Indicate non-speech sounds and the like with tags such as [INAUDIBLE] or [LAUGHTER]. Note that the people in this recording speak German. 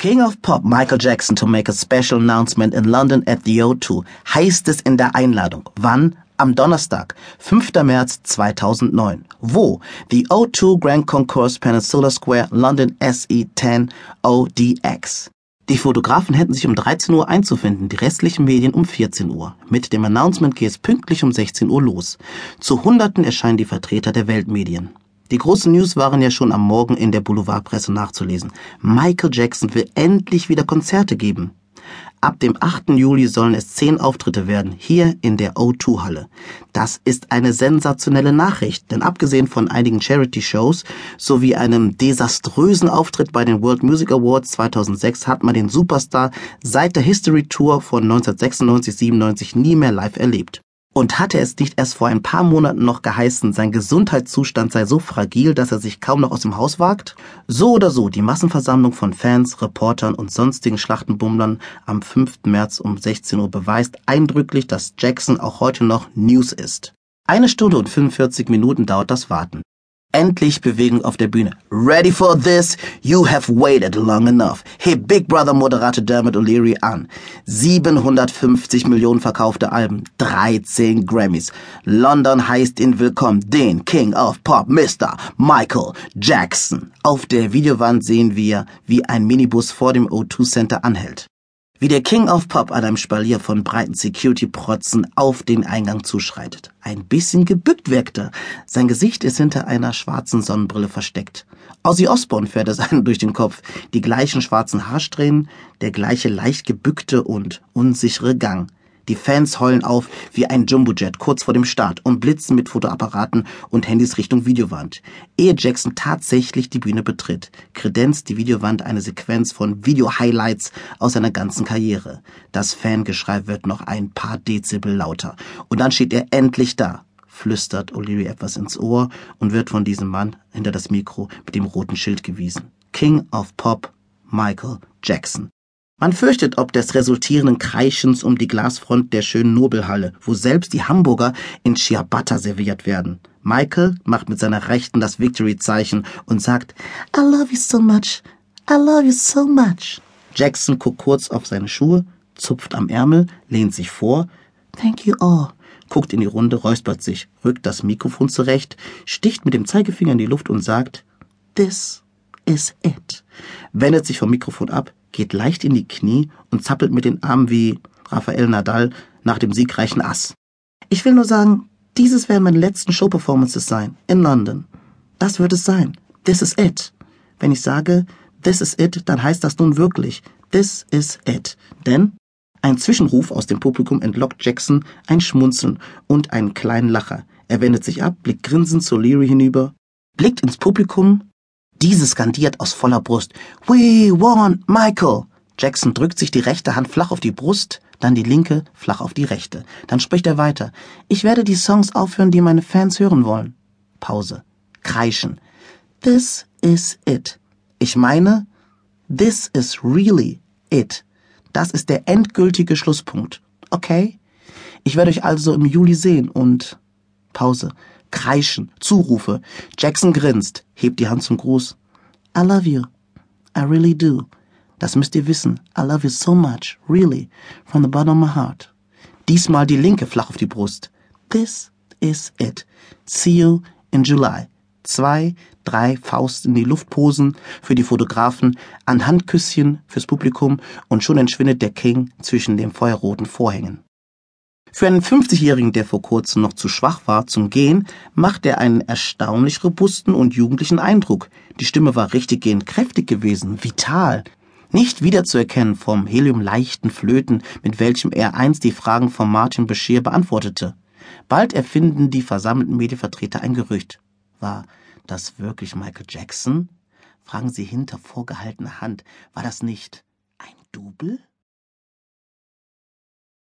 King of Pop Michael Jackson to make a special announcement in London at the O2 heißt es in der Einladung. Wann? Am Donnerstag, 5. März 2009. Wo? The O2 Grand Concourse Peninsula Square, London SE10 ODX. Die Fotografen hätten sich um 13 Uhr einzufinden, die restlichen Medien um 14 Uhr. Mit dem Announcement geht es pünktlich um 16 Uhr los. Zu Hunderten erscheinen die Vertreter der Weltmedien. Die großen News waren ja schon am Morgen in der Boulevardpresse nachzulesen. Michael Jackson will endlich wieder Konzerte geben. Ab dem 8. Juli sollen es zehn Auftritte werden, hier in der O2-Halle. Das ist eine sensationelle Nachricht, denn abgesehen von einigen Charity-Shows sowie einem desaströsen Auftritt bei den World Music Awards 2006 hat man den Superstar seit der History Tour von 1996-97 nie mehr live erlebt. Und hatte es nicht erst vor ein paar Monaten noch geheißen, sein Gesundheitszustand sei so fragil, dass er sich kaum noch aus dem Haus wagt? So oder so, die Massenversammlung von Fans, Reportern und sonstigen Schlachtenbummlern am 5. März um 16 Uhr beweist eindrücklich, dass Jackson auch heute noch News ist. Eine Stunde und 45 Minuten dauert das Warten. Endlich Bewegung auf der Bühne. Ready for this? You have waited long enough. Heb Big Brother Moderator Dermot O'Leary an. 750 Millionen verkaufte Alben, 13 Grammys. London heißt ihn willkommen, den King of Pop, Mr. Michael Jackson. Auf der Videowand sehen wir, wie ein Minibus vor dem O2 Center anhält wie der King of Pop an einem Spalier von breiten Security-Protzen auf den Eingang zuschreitet. Ein bisschen gebückt wirkt er. Sein Gesicht ist hinter einer schwarzen Sonnenbrille versteckt. Ozzy Osbourne fährt es [LAUGHS] einem durch den Kopf. Die gleichen schwarzen Haarsträhnen, der gleiche leicht gebückte und unsichere Gang. Die Fans heulen auf wie ein Jumbojet kurz vor dem Start und blitzen mit Fotoapparaten und Handys Richtung Videowand. Ehe Jackson tatsächlich die Bühne betritt, kredenzt die Videowand eine Sequenz von Video-Highlights aus seiner ganzen Karriere. Das Fangeschrei wird noch ein paar Dezibel lauter. Und dann steht er endlich da, flüstert O'Leary etwas ins Ohr und wird von diesem Mann hinter das Mikro mit dem roten Schild gewiesen. King of Pop, Michael Jackson. Man fürchtet ob des resultierenden Kreischens um die Glasfront der schönen Nobelhalle, wo selbst die Hamburger in Ciabatta serviert werden. Michael macht mit seiner Rechten das Victory-Zeichen und sagt, I love you so much. I love you so much. Jackson guckt kurz auf seine Schuhe, zupft am Ärmel, lehnt sich vor. Thank you all. Guckt in die Runde, räuspert sich, rückt das Mikrofon zurecht, sticht mit dem Zeigefinger in die Luft und sagt, This is it. Wendet sich vom Mikrofon ab, geht leicht in die Knie und zappelt mit den Armen wie Rafael Nadal nach dem siegreichen Ass. Ich will nur sagen, dieses werden meine letzten Show-Performances sein, in London. Das wird es sein. This is it. Wenn ich sage, this is it, dann heißt das nun wirklich, this is it. Denn ein Zwischenruf aus dem Publikum entlockt Jackson ein Schmunzeln und einen kleinen Lacher. Er wendet sich ab, blickt grinsend zu Leary hinüber, blickt ins Publikum diese skandiert aus voller Brust. We want Michael! Jackson drückt sich die rechte Hand flach auf die Brust, dann die linke flach auf die rechte. Dann spricht er weiter. Ich werde die Songs aufhören, die meine Fans hören wollen. Pause. Kreischen. This is it. Ich meine, this is really it. Das ist der endgültige Schlusspunkt. Okay? Ich werde euch also im Juli sehen und Pause. Kreischen, Zurufe. Jackson grinst, hebt die Hand zum Gruß. I love you. I really do. Das müsst ihr wissen. I love you so much, really, from the bottom of my heart. Diesmal die linke flach auf die Brust. This is it. See you in July. Zwei, drei Faust in die Luftposen für die Fotografen, ein Handküsschen fürs Publikum und schon entschwindet der King zwischen den feuerroten Vorhängen. Für einen 50-Jährigen, der vor kurzem noch zu schwach war zum Gehen, macht er einen erstaunlich robusten und jugendlichen Eindruck. Die Stimme war richtiggehend kräftig gewesen, vital. Nicht wiederzuerkennen vom heliumleichten Flöten, mit welchem er einst die Fragen von Martin Bashir beantwortete. Bald erfinden die versammelten Medienvertreter ein Gerücht. War das wirklich Michael Jackson? Fragen sie hinter vorgehaltener Hand. War das nicht ein Double?